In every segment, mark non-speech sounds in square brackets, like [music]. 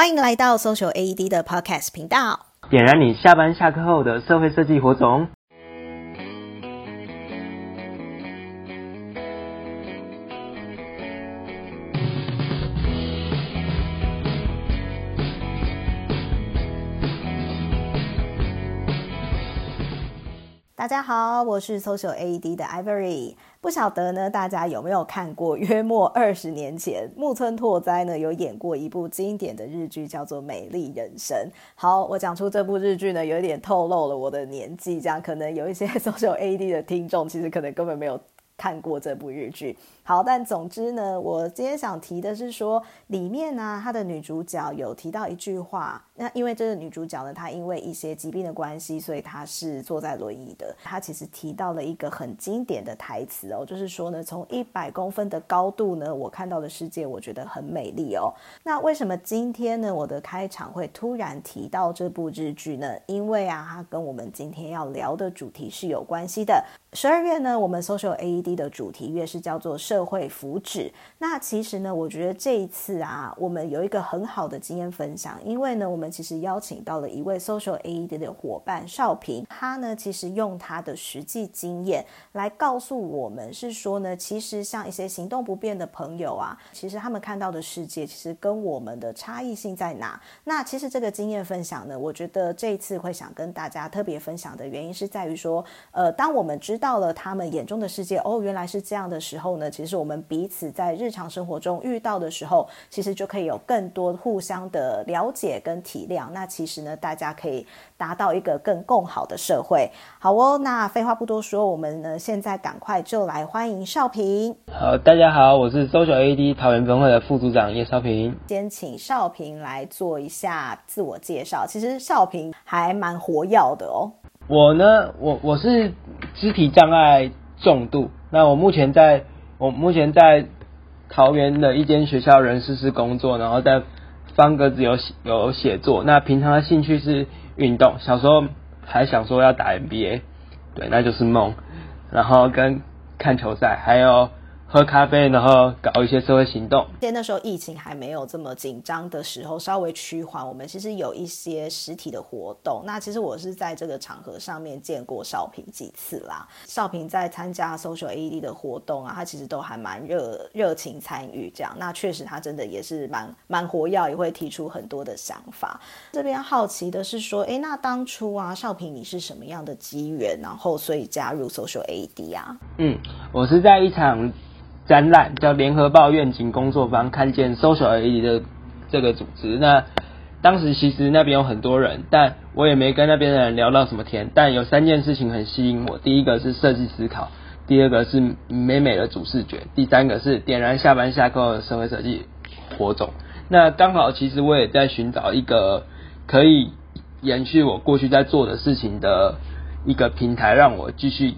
欢迎来到 Social AED 的 Podcast 频道，点燃你下班下课后的社会设计火种。大家好，我是 Social AED 的 Ivory。不晓得呢，大家有没有看过？约莫二十年前，木村拓哉呢有演过一部经典的日剧，叫做《美丽人生》。好，我讲出这部日剧呢，有一点透露了我的年纪，这样可能有一些 [laughs] Social AED 的听众，其实可能根本没有看过这部日剧。好，但总之呢，我今天想提的是说，里面呢、她的女主角有提到一句话。那因为这个女主角呢，她因为一些疾病的关系，所以她是坐在轮椅的。她其实提到了一个很经典的台词哦，就是说呢，从一百公分的高度呢，我看到的世界，我觉得很美丽哦。那为什么今天呢，我的开场会突然提到这部日剧呢？因为啊，它跟我们今天要聊的主题是有关系的。十二月呢，我们 Social AED 的主题乐是叫做社会福祉。那其实呢，我觉得这一次啊，我们有一个很好的经验分享，因为呢，我们其实邀请到了一位 Social AED 的伙伴少平，他呢，其实用他的实际经验来告诉我们，是说呢，其实像一些行动不便的朋友啊，其实他们看到的世界，其实跟我们的差异性在哪？那其实这个经验分享呢，我觉得这一次会想跟大家特别分享的原因，是在于说，呃，当我们知道了他们眼中的世界，哦，原来是这样的时候呢，其实。我们彼此在日常生活中遇到的时候，其实就可以有更多互相的了解跟体谅。那其实呢，大家可以达到一个更共好的社会。好哦，那废话不多说，我们呢现在赶快就来欢迎少平。好，大家好，我是 Social AED 桃园分会的副组长叶少平。先请少平来做一下自我介绍。其实少平还蛮活跃的哦。我呢，我我是肢体障碍重度。那我目前在。我目前在桃园的一间学校人事室工作，然后在方格子有有写作。那平常的兴趣是运动，小时候还想说要打 NBA，对，那就是梦。然后跟看球赛，还有。喝咖啡，然后搞一些社会行动。在那时候疫情还没有这么紧张的时候，稍微趋缓，我们其实有一些实体的活动。那其实我是在这个场合上面见过少平几次啦。少平在参加 Social AED 的活动啊，他其实都还蛮热热情参与这样。那确实他真的也是蛮蛮活跃，也会提出很多的想法。这边好奇的是说，哎，那当初啊，少平你是什么样的机缘，然后所以加入 Social AED 啊？嗯，我是在一场。展览叫联合报愿景工作坊，看见 Social AED 的这个组织。那当时其实那边有很多人，但我也没跟那边的人聊到什么天。但有三件事情很吸引我：第一个是设计思考，第二个是美美的主视觉，第三个是点燃下班下课的社会设计火种。那刚好其实我也在寻找一个可以延续我过去在做的事情的一个平台，让我继续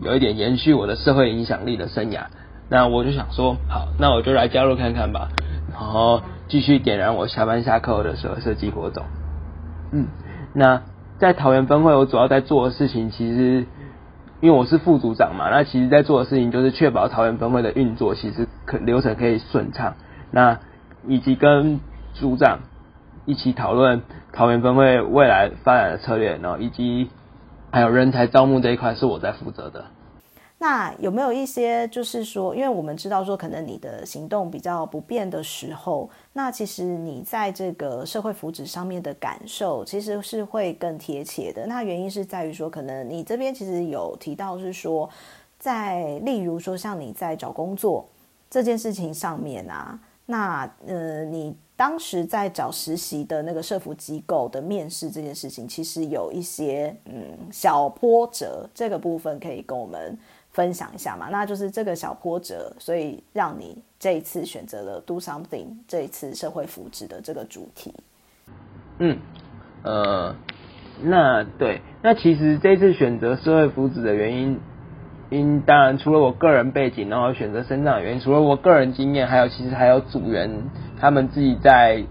有一点延续我的社会影响力的生涯。那我就想说，好，那我就来加入看看吧，然后继续点燃我下班下课的时候设计火种。嗯，那在桃园分会，我主要在做的事情，其实因为我是副组长嘛，那其实在做的事情就是确保桃园分会的运作，其实可流程可以顺畅。那以及跟组长一起讨论桃园分会未来发展的策略，然后以及还有人才招募这一块是我在负责的。那有没有一些，就是说，因为我们知道说，可能你的行动比较不便的时候，那其实你在这个社会福祉上面的感受，其实是会更贴切的。那原因是在于说，可能你这边其实有提到是说，在例如说像你在找工作这件事情上面啊，那呃，你当时在找实习的那个社福机构的面试这件事情，其实有一些嗯小波折，这个部分可以跟我们。分享一下嘛，那就是这个小波折，所以让你这一次选择了 Do Something 这一次社会福祉的这个主题。嗯，呃，那对，那其实这次选择社会福祉的原因，因当然除了我个人背景，然后选择身障的原因，除了我个人经验，还有其实还有组员他们自己在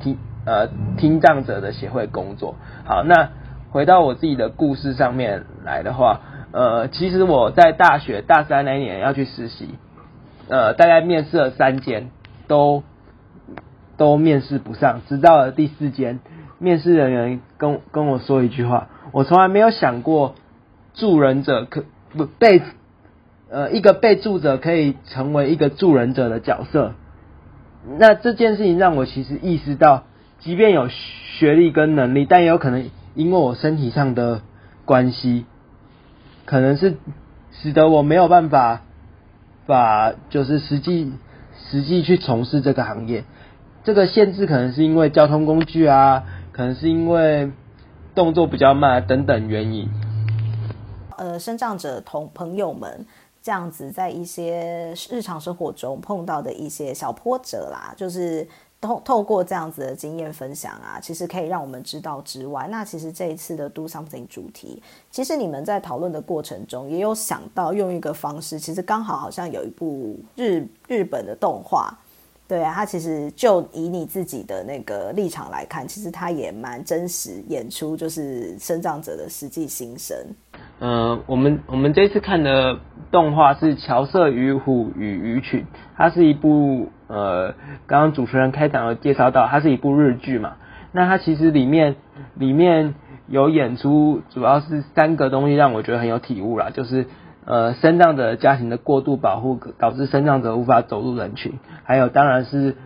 听呃听障者的协会工作。好，那回到我自己的故事上面来的话。呃，其实我在大学大三那一年要去实习，呃，大概面试了三间，都都面试不上，直到了第四间，面试人员跟跟我说一句话：我从来没有想过助人者可不被呃一个被助者可以成为一个助人者的角色。那这件事情让我其实意识到，即便有学历跟能力，但也有可能因为我身体上的关系，可能是使得我没有办法把就是实际实际去从事这个行业。这个限制可能是因为交通工具啊，可能是因为动作比较慢等等原因。呃，身障者同朋友们。这样子，在一些日常生活中碰到的一些小波折啦，就是透透过这样子的经验分享啊，其实可以让我们知道之外，那其实这一次的 Do Something 主题，其实你们在讨论的过程中也有想到用一个方式，其实刚好好像有一部日日本的动画，对啊，它其实就以你自己的那个立场来看，其实它也蛮真实演出，就是生长者的实际心声。呃，我们我们这次看的动画是《乔瑟与虎与鱼群》，它是一部呃，刚刚主持人开场有介绍到，它是一部日剧嘛。那它其实里面里面有演出，主要是三个东西让我觉得很有体悟啦，就是呃，身障者家庭的过度保护导致身障者无法走入人群，还有当然是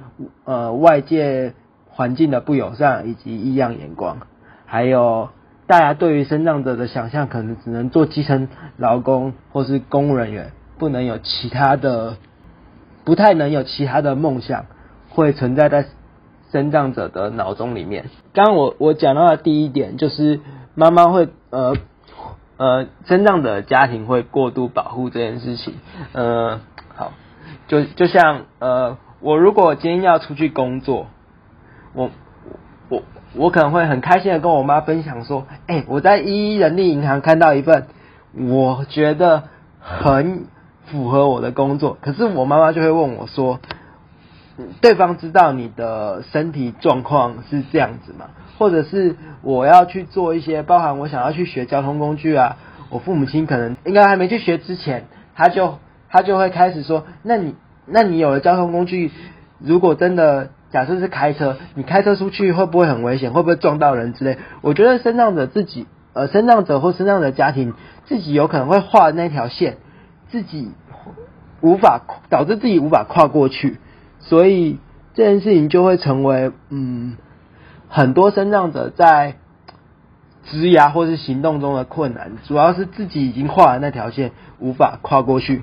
呃外界环境的不友善以及异样眼光，还有。大家对于身障者的想象，可能只能做基层劳工或是公务人员，不能有其他的，不太能有其他的梦想会存在在生长者的脑中里面。刚刚我我讲到的第一点，就是妈妈会呃呃生长的家庭会过度保护这件事情。呃，好，就就像呃我如果今天要出去工作，我我。我可能会很开心的跟我妈分享说，哎、我在一一人力银行看到一份，我觉得很符合我的工作。可是我妈妈就会问我说，对方知道你的身体状况是这样子吗？或者是我要去做一些，包含我想要去学交通工具啊，我父母亲可能应该还没去学之前，他就他就会开始说，那你那你有了交通工具，如果真的。假设是开车，你开车出去会不会很危险？会不会撞到人之类？我觉得身障者自己，呃，身障者或身障者家庭自己有可能会画那条线，自己无法导致自己无法跨过去，所以这件事情就会成为嗯很多身障者在职涯或是行动中的困难，主要是自己已经画了那条线无法跨过去。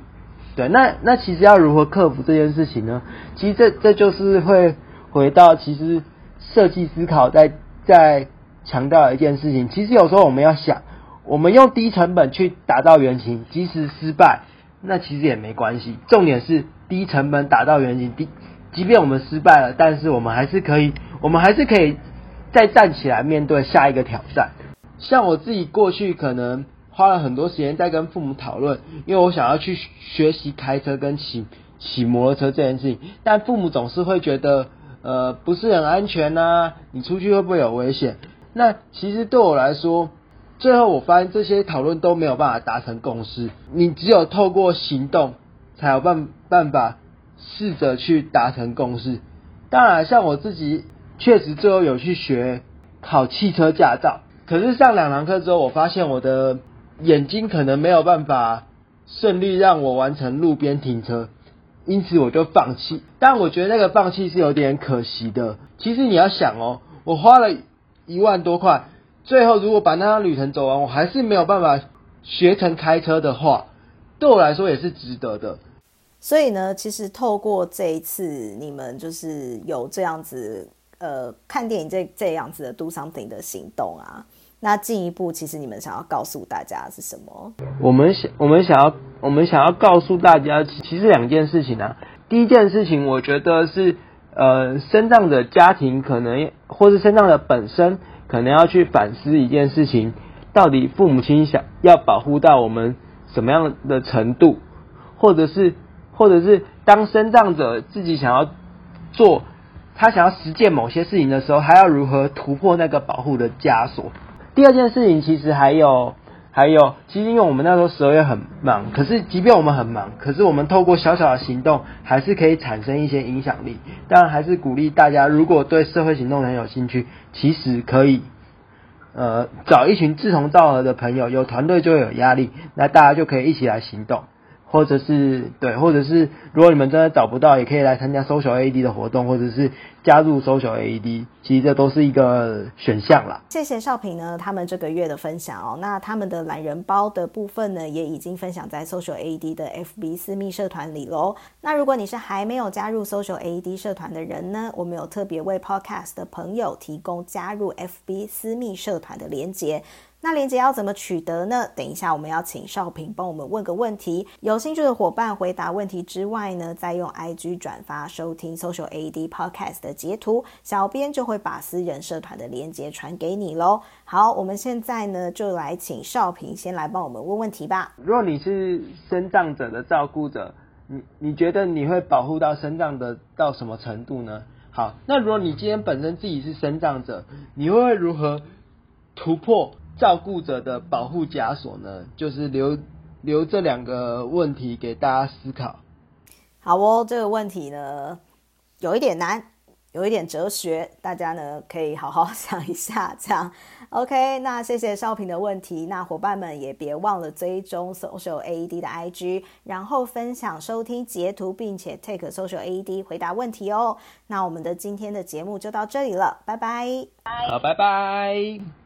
对，那那其实要如何克服这件事情呢？其实这这就是会。回到其实设计思考在在强调一件事情，其实有时候我们要想，我们用低成本去打造原型，即使失败，那其实也没关系。重点是低成本打造原型，低即便我们失败了，但是我们还是可以，我们还是可以再站起来面对下一个挑战。像我自己过去可能花了很多时间在跟父母讨论，因为我想要去学习开车跟骑骑摩托车这件事情，但父母总是会觉得。呃，不是很安全呐、你出去会不会有危险？那其实对我来说，最后我发现这些讨论都没有办法达成共识。你只有透过行动，才有办办法试着去达成共识。当然，像我自己确实最后有去学考汽车驾照，可是上两堂课之后，我发现我的眼睛可能没有办法顺利让我完成路边停车。因此我就放弃，但我觉得那个放弃是有点可惜的。其实你要想哦，我花了一万多块，最后如果把那趟旅程走完，我还是没有办法学成开车的话，对我来说也是值得的。所以呢，其实透过这一次你们就是有这样子呃看电影这这样子的 do something 的行动啊。那进一步，其实你们想要告诉大家是什么？我们想，我们想要，我们想要告诉大家，其实两件事情啊。第一件事情，我觉得是，呃，身障的家庭可能，或是身障的本身，可能要去反思一件事情：到底父母亲想要保护到我们什么样的程度，或者是，或者是当生障者自己想要做，他想要实践某些事情的时候，他要如何突破那个保护的枷锁？第二件事情其实还有还有，其实因为我们那时候十二月很忙，可是即便我们很忙，可是我们透过小小的行动，还是可以产生一些影响力。当然，还是鼓励大家，如果对社会行动很有兴趣，其实可以，呃，找一群志同道合的朋友，有团队就会有压力，那大家就可以一起来行动。或者是对，或者是如果你们真的找不到，也可以来参加 Social AED 的活动，或者是加入 Social AED，其实这都是一个选项啦。谢谢少平呢，他们这个月的分享哦。那他们的懒人包的部分呢，也已经分享在 Social AED 的 FB 私密社团里喽。那如果你是还没有加入 Social AED 社团的人呢，我们有特别为 Podcast 的朋友提供加入 FB 私密社团的连接。那连接要怎么取得呢？等一下我们要请少平帮我们问个问题，有兴趣的伙伴回答问题之外呢，再用 IG 转发收听 Social AED Podcast 的截图，小编就会把私人社团的链接传给你喽。好，我们现在呢就来请少平先来帮我们问问题吧。如果你是身障者的照顾者，你你觉得你会保护到身障的到什么程度呢？好，那如果你今天本身自己是身障者，你会如何突破？照顾者的保护枷锁呢，就是留留这两个问题给大家思考。好哦，这个问题呢有一点难，有一点哲学，大家呢可以好好想一下。[laughs] 这样，OK，那谢谢少平的问题。那伙伴们也别忘了追踪 Social AED 的 IG，然后分享收听截图，并且 take Social AED 回答问题哦。那我们的今天的节目就到这里了，拜拜。好，拜拜。